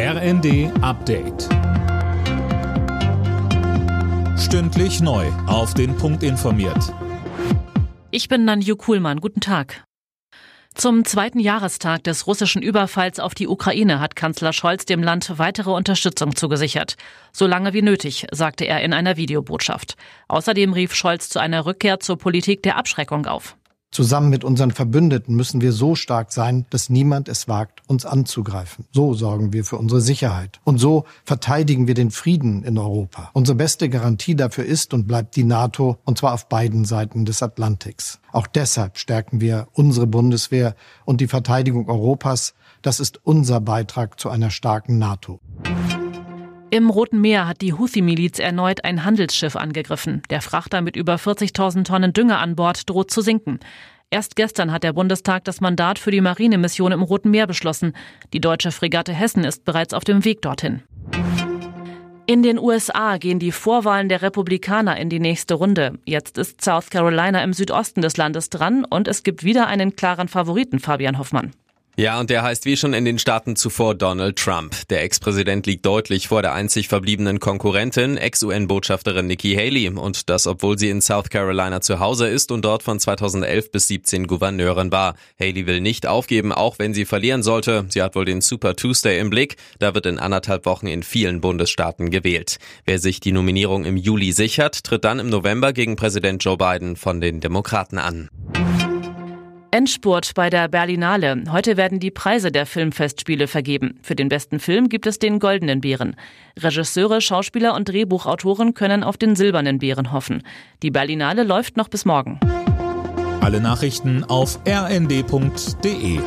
RND Update. Stündlich neu. Auf den Punkt informiert. Ich bin Nanju Kuhlmann. Guten Tag. Zum zweiten Jahrestag des russischen Überfalls auf die Ukraine hat Kanzler Scholz dem Land weitere Unterstützung zugesichert. So lange wie nötig, sagte er in einer Videobotschaft. Außerdem rief Scholz zu einer Rückkehr zur Politik der Abschreckung auf. Zusammen mit unseren Verbündeten müssen wir so stark sein, dass niemand es wagt, uns anzugreifen. So sorgen wir für unsere Sicherheit. Und so verteidigen wir den Frieden in Europa. Unsere beste Garantie dafür ist und bleibt die NATO, und zwar auf beiden Seiten des Atlantiks. Auch deshalb stärken wir unsere Bundeswehr und die Verteidigung Europas. Das ist unser Beitrag zu einer starken NATO. Im Roten Meer hat die Houthi-Miliz erneut ein Handelsschiff angegriffen. Der Frachter mit über 40.000 Tonnen Dünger an Bord droht zu sinken. Erst gestern hat der Bundestag das Mandat für die Marinemission im Roten Meer beschlossen. Die deutsche Fregatte Hessen ist bereits auf dem Weg dorthin. In den USA gehen die Vorwahlen der Republikaner in die nächste Runde. Jetzt ist South Carolina im Südosten des Landes dran und es gibt wieder einen klaren Favoriten, Fabian Hoffmann. Ja, und der heißt wie schon in den Staaten zuvor Donald Trump. Der Ex-Präsident liegt deutlich vor der einzig verbliebenen Konkurrentin, Ex-UN-Botschafterin Nikki Haley. Und das, obwohl sie in South Carolina zu Hause ist und dort von 2011 bis 17 Gouverneurin war. Haley will nicht aufgeben, auch wenn sie verlieren sollte. Sie hat wohl den Super Tuesday im Blick. Da wird in anderthalb Wochen in vielen Bundesstaaten gewählt. Wer sich die Nominierung im Juli sichert, tritt dann im November gegen Präsident Joe Biden von den Demokraten an. Endspurt bei der Berlinale. Heute werden die Preise der Filmfestspiele vergeben. Für den besten Film gibt es den Goldenen Bären. Regisseure, Schauspieler und Drehbuchautoren können auf den Silbernen Bären hoffen. Die Berlinale läuft noch bis morgen. Alle Nachrichten auf rnd.de